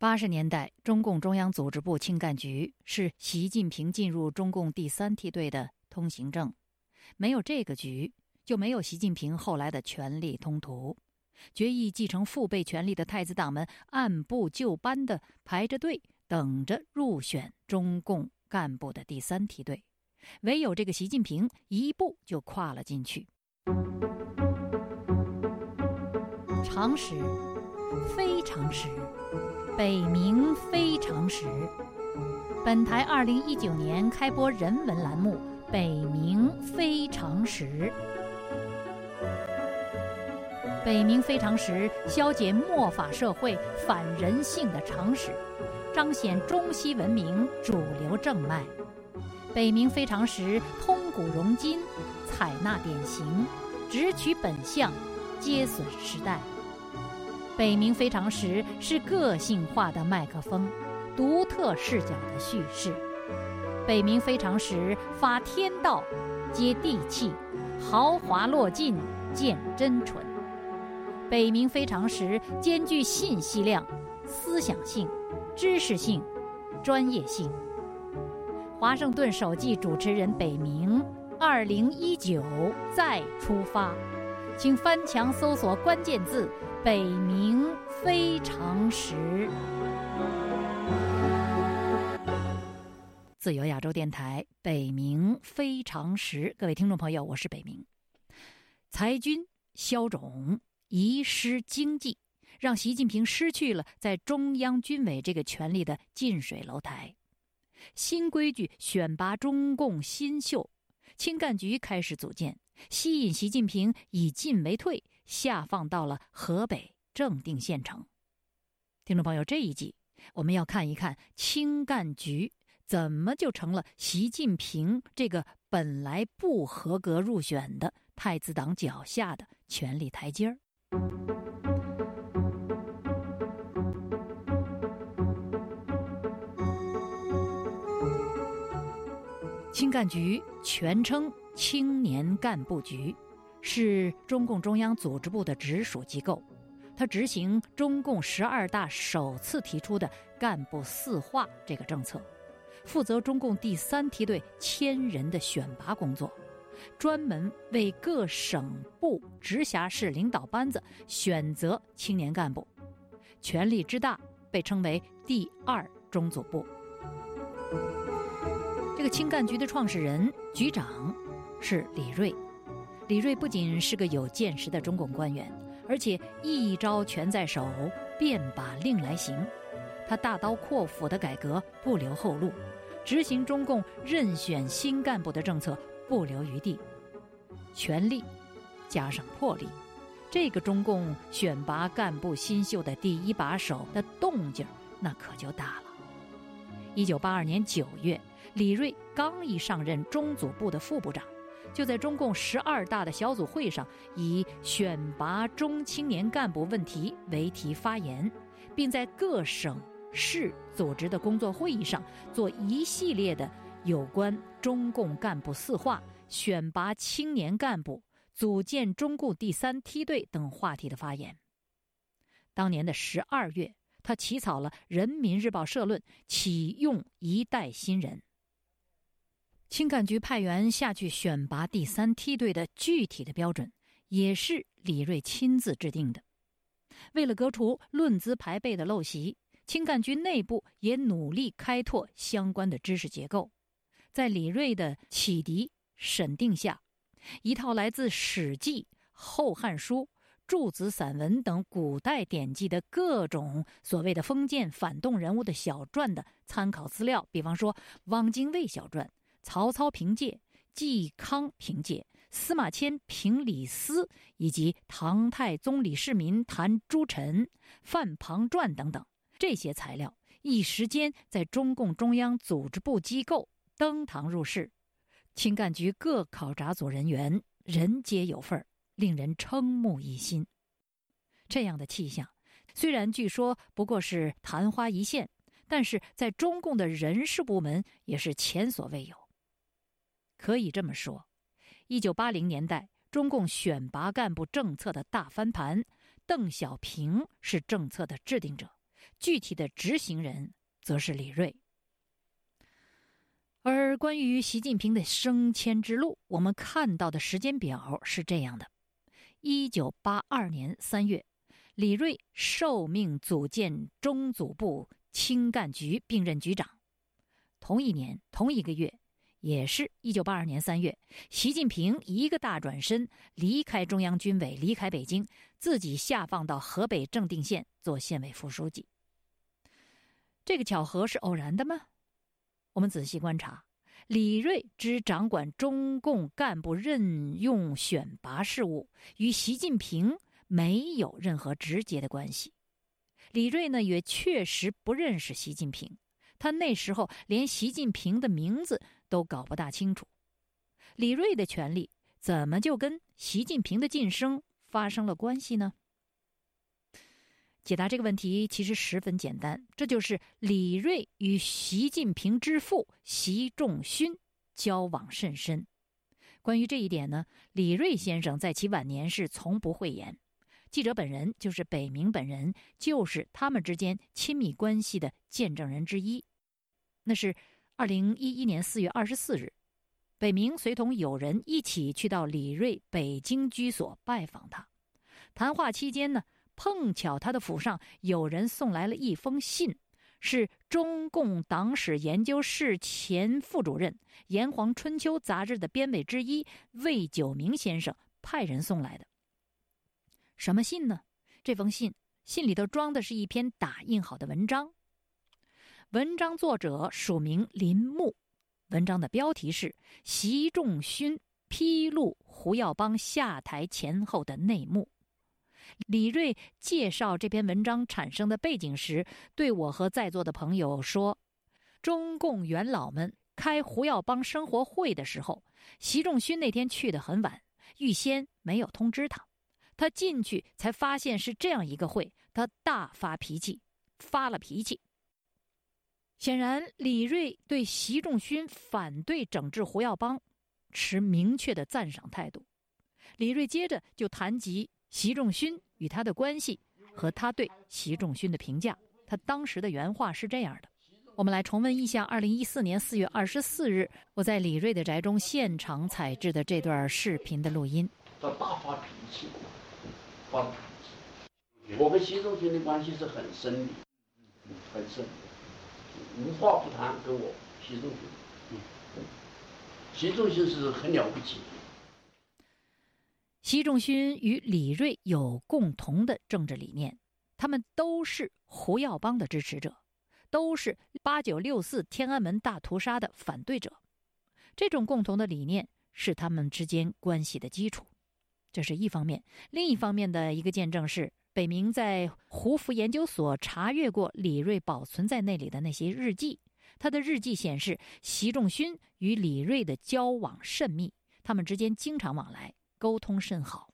八十年代，中共中央组织部青干局是习近平进入中共第三梯队的通行证，没有这个局，就没有习近平后来的权力通途。决议继承父辈权力的太子党们按部就班地排着队，等着入选中共干部的第三梯队。唯有这个习近平一步就跨了进去。常识，非常识。北冥非常时，本台二零一九年开播人文栏目《北冥非常时》。北冥非常时，消解末法社会反人性的常识，彰显中西文明主流正脉。北冥非常时，通古融今，采纳典型，直取本相，接损时代。北冥非常时是个性化的麦克风，独特视角的叙事。北冥非常时发天道，接地气，豪华落尽见真纯。北冥非常时兼具信息量、思想性、知识性、专业性。华盛顿首季主持人北冥，二零一九再出发，请翻墙搜索关键字。北冥非常时，自由亚洲电台北冥非常时，各位听众朋友，我是北冥。裁军消肿，遗失经济，让习近平失去了在中央军委这个权力的近水楼台。新规矩选拔中共新秀，青干局开始组建，吸引习近平以进为退。下放到了河北正定县城。听众朋友，这一集我们要看一看青干局怎么就成了习近平这个本来不合格入选的太子党脚下的权力台阶儿。青干局全称青年干部局。是中共中央组织部的直属机构，它执行中共十二大首次提出的干部四化这个政策，负责中共第三梯队千人的选拔工作，专门为各省部直辖市领导班子选择青年干部，权力之大被称为第二中组部。这个青干局的创始人、局长是李锐。李锐不仅是个有见识的中共官员，而且一招权在手，便把令来行。他大刀阔斧的改革不留后路，执行中共任选新干部的政策不留余地。权力加上魄力，这个中共选拔干部新秀的第一把手的动静那可就大了。一九八二年九月，李瑞刚一上任中组部的副部长。就在中共十二大的小组会上，以选拔中青年干部问题为题发言，并在各省市组织的工作会议上做一系列的有关中共干部四化、选拔青年干部、组建中共第三梯队等话题的发言。当年的十二月，他起草了《人民日报》社论，启用一代新人。青干局派员下去选拔第三梯队的具体的标准，也是李锐亲自制定的。为了革除论资排辈的陋习，青干局内部也努力开拓相关的知识结构。在李锐的启迪审定下，一套来自《史记》《后汉书》《诸子散文》等古代典籍的各种所谓的封建反动人物的小传的参考资料，比方说汪精卫小传。曹操凭借、嵇康凭借、司马迁凭李斯，以及唐太宗李世民谈诸臣、范庞传等等这些材料，一时间在中共中央组织部机构登堂入室，青干局各考察组人员人皆有份儿，令人瞠目一新。这样的气象，虽然据说不过是昙花一现，但是在中共的人事部门也是前所未有。可以这么说，一九八零年代中共选拔干部政策的大翻盘，邓小平是政策的制定者，具体的执行人则是李瑞。而关于习近平的升迁之路，我们看到的时间表是这样的：一九八二年三月，李锐受命组建中组部青干局，并任局长；同一年同一个月，也是一九八二年三月，习近平一个大转身，离开中央军委，离开北京，自己下放到河北正定县做县委副书记。这个巧合是偶然的吗？我们仔细观察，李锐只掌管中共干部任用选拔事务，与习近平没有任何直接的关系。李锐呢，也确实不认识习近平，他那时候连习近平的名字都搞不大清楚。李锐的权力怎么就跟习近平的晋升发生了关系呢？解答这个问题其实十分简单，这就是李锐与习近平之父习仲勋交往甚深。关于这一点呢，李锐先生在其晚年是从不讳言。记者本人就是北明本人，就是他们之间亲密关系的见证人之一。那是二零一一年四月二十四日，北明随同友人一起去到李锐北京居所拜访他。谈话期间呢。碰巧他的府上有人送来了一封信，是中共党史研究室前副主任《炎黄春秋》杂志的编委之一魏九明先生派人送来的。什么信呢？这封信信里头装的是一篇打印好的文章，文章作者署名林木，文章的标题是《习仲勋披露胡耀邦下台前后的内幕》。李锐介绍这篇文章产生的背景时，对我和在座的朋友说：“中共元老们开胡耀邦生活会的时候，习仲勋那天去的很晚，预先没有通知他。他进去才发现是这样一个会，他大发脾气，发了脾气。显然，李锐对习仲勋反对整治胡耀邦持明确的赞赏态度。李锐接着就谈及。”习仲勋与他的关系和他对习仲勋的评价，他当时的原话是这样的：我们来重温一下二零一四年四月二十四日我在李锐的宅中现场采制的这段视频的录音。他大发脾气，发脾气。我跟习仲勋的关系是很深的，很深，无话不谈。跟我习仲勋，习仲勋是很了不起。习仲勋与李瑞有共同的政治理念，他们都是胡耀邦的支持者，都是八九六四天安门大屠杀的反对者。这种共同的理念是他们之间关系的基础，这是一方面。另一方面的一个见证是，北明在胡佛研究所查阅过李锐保存在那里的那些日记，他的日记显示，习仲勋与李锐的交往甚密，他们之间经常往来。沟通甚好。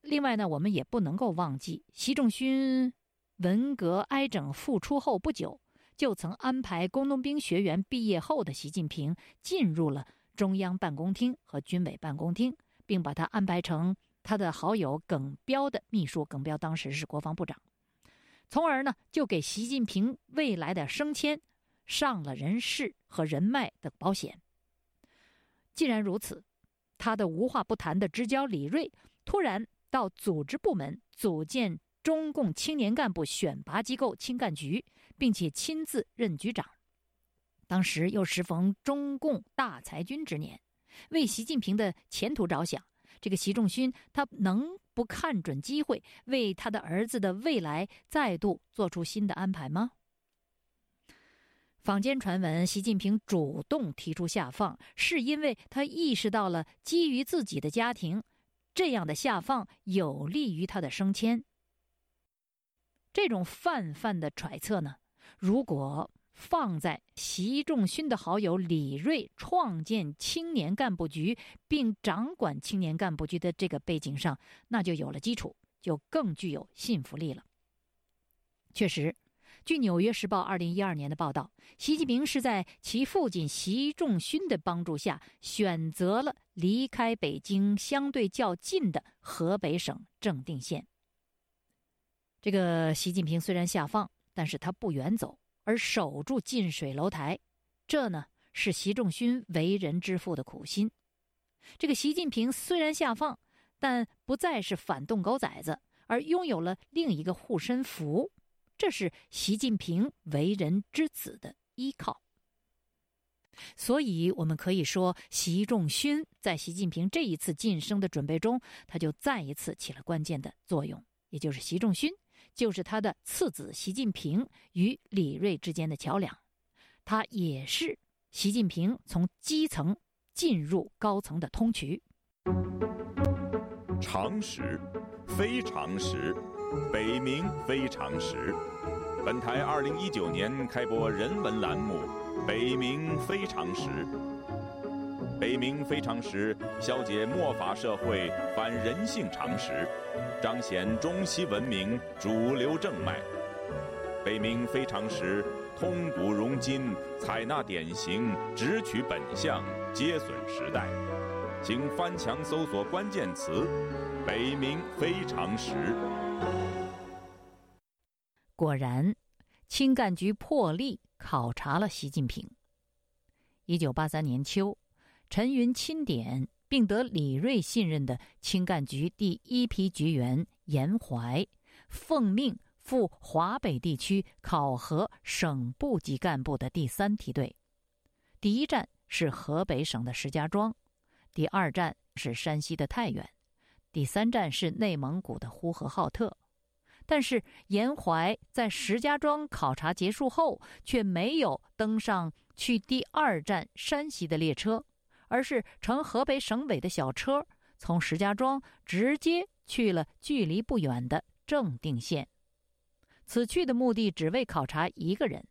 另外呢，我们也不能够忘记，习仲勋文革挨整复出后不久，就曾安排工农兵学员毕业后的习近平进入了中央办公厅和军委办公厅，并把他安排成他的好友耿彪的秘书。耿彪当时是国防部长，从而呢，就给习近平未来的升迁上了人事和人脉的保险。既然如此。他的无话不谈的直交李锐，突然到组织部门组建中共青年干部选拔机构青干局，并且亲自任局长。当时又时逢中共大裁军之年，为习近平的前途着想，这个习仲勋他能不看准机会，为他的儿子的未来再度做出新的安排吗？坊间传闻，习近平主动提出下放，是因为他意识到了基于自己的家庭，这样的下放有利于他的升迁。这种泛泛的揣测呢，如果放在习仲勋的好友李锐创建青年干部局并掌管青年干部局的这个背景上，那就有了基础，就更具有信服力了。确实。据《纽约时报》二零一二年的报道，习近平是在其父亲习仲勋的帮助下，选择了离开北京相对较近的河北省正定县。这个习近平虽然下放，但是他不远走，而守住近水楼台，这呢是习仲勋为人之父的苦心。这个习近平虽然下放，但不再是反动狗崽子，而拥有了另一个护身符，这是习近平为人之子的依靠。所以，我们可以说，习仲勋在习近平这一次晋升的准备中，他就再一次起了关键的作用，也就是习仲勋。就是他的次子习近平与李锐之间的桥梁，他也是习近平从基层进入高层的通渠。常识，非常识，北冥非常识。本台二零一九年开播人文栏目《北冥非常识》。北冥非常识，消解末法社会反人性常识，彰显中西文明主流正脉。北冥非常识，通古融今，采纳典型，直取本相，皆损时代。请翻墙搜索关键词“北冥非常识”。果然，青干局破例考察了习近平。一九八三年秋。陈云钦点并得李锐信任的青干局第一批局员严怀，奉命赴华北地区考核省部级干部的第三梯队。第一站是河北省的石家庄，第二站是山西的太原，第三站是内蒙古的呼和浩特。但是严怀在石家庄考察结束后，却没有登上去第二站山西的列车。而是乘河北省委的小车，从石家庄直接去了距离不远的正定县。此去的目的只为考察一个人，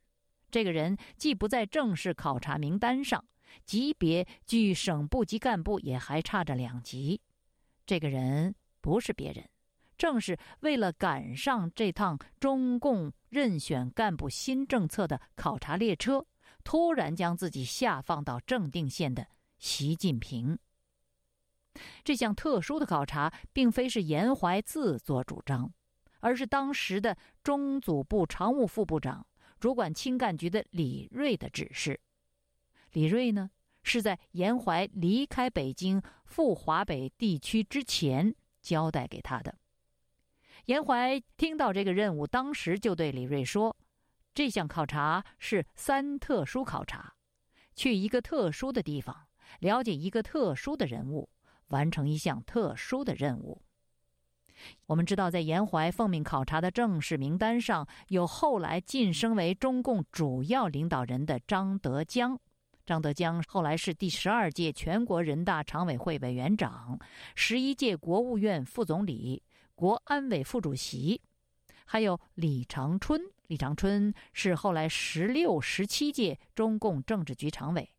这个人既不在正式考察名单上，级别距省部级干部也还差着两级。这个人不是别人，正是为了赶上这趟中共任选干部新政策的考察列车，突然将自己下放到正定县的。习近平这项特殊的考察，并非是严怀自作主张，而是当时的中组部常务副部长、主管青干局的李锐的指示。李锐呢，是在严怀离开北京赴华北地区之前交代给他的。严怀听到这个任务，当时就对李锐说：“这项考察是三特殊考察，去一个特殊的地方。”了解一个特殊的人物，完成一项特殊的任务。我们知道，在延怀奉命考察的正式名单上有后来晋升为中共主要领导人的张德江。张德江后来是第十二届全国人大常委会委员长，十一届国务院副总理，国安委副主席。还有李长春，李长春是后来十六、十七届中共政治局常委。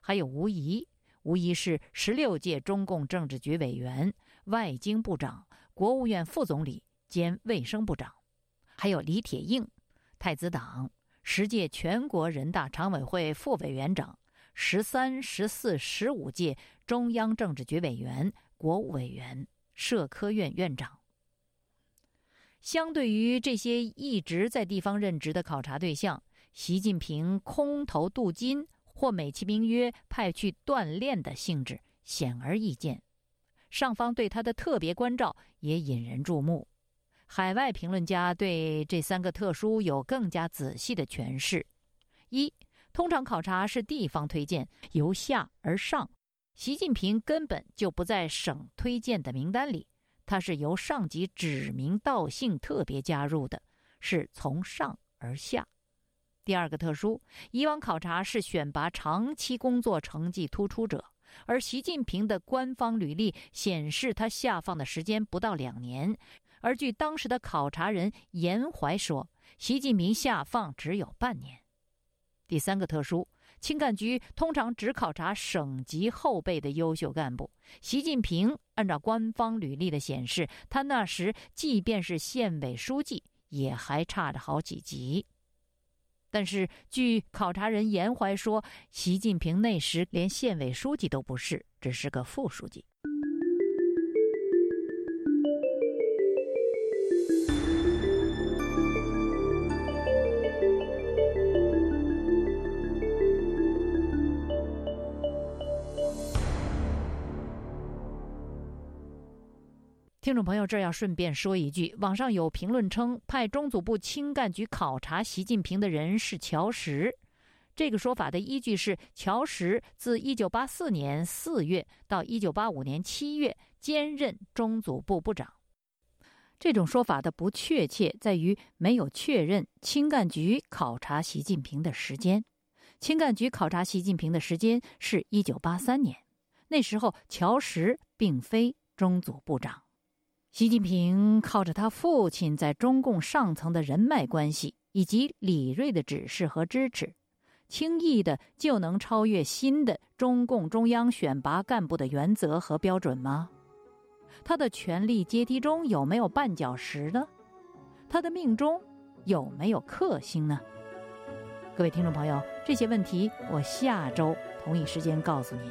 还有吴仪。无疑是十六届中共政治局委员、外经部长、国务院副总理兼卫生部长，还有李铁映，太子党，十届全国人大常委会副委员长，十三、十四、十五届中央政治局委员、国务委员、社科院院长。相对于这些一直在地方任职的考察对象，习近平空投镀金。或美其名曰派去锻炼的性质显而易见，上方对他的特别关照也引人注目。海外评论家对这三个特殊有更加仔细的诠释：一，通常考察是地方推荐，由下而上，习近平根本就不在省推荐的名单里，他是由上级指名道姓特别加入的，是从上而下。第二个特殊，以往考察是选拔长期工作成绩突出者，而习近平的官方履历显示他下放的时间不到两年，而据当时的考察人严怀说，习近平下放只有半年。第三个特殊，青干局通常只考察省级后备的优秀干部，习近平按照官方履历的显示，他那时即便是县委书记，也还差着好几级。但是，据考察人严怀说，习近平那时连县委书记都不是，只是个副书记。听众朋友，这要顺便说一句，网上有评论称派中组部青干局考察习近平的人是乔石。这个说法的依据是乔石自1984年4月到1985年7月兼任中组部部长。这种说法的不确切在于没有确认青干局考察习近平的时间。青干局考察习近平的时间是一九八三年，那时候乔石并非中组部长。习近平靠着他父亲在中共上层的人脉关系以及李锐的指示和支持，轻易的就能超越新的中共中央选拔干部的原则和标准吗？他的权力阶梯中有没有绊脚石呢？他的命中有没有克星呢？各位听众朋友，这些问题我下周同一时间告诉您。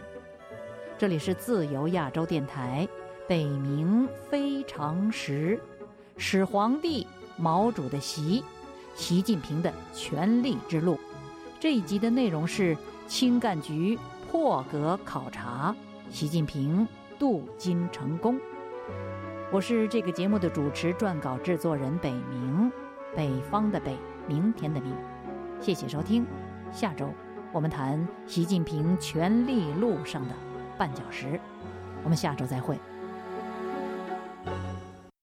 这里是自由亚洲电台，北冥非常时，始皇帝毛主的习，习近平的权力之路。这一集的内容是青干局破格考察，习近平镀金成功。我是这个节目的主持、撰稿制作人北冥，北方的北，明天的明。谢谢收听，下周我们谈习近平权力路上的绊脚石，我们下周再会。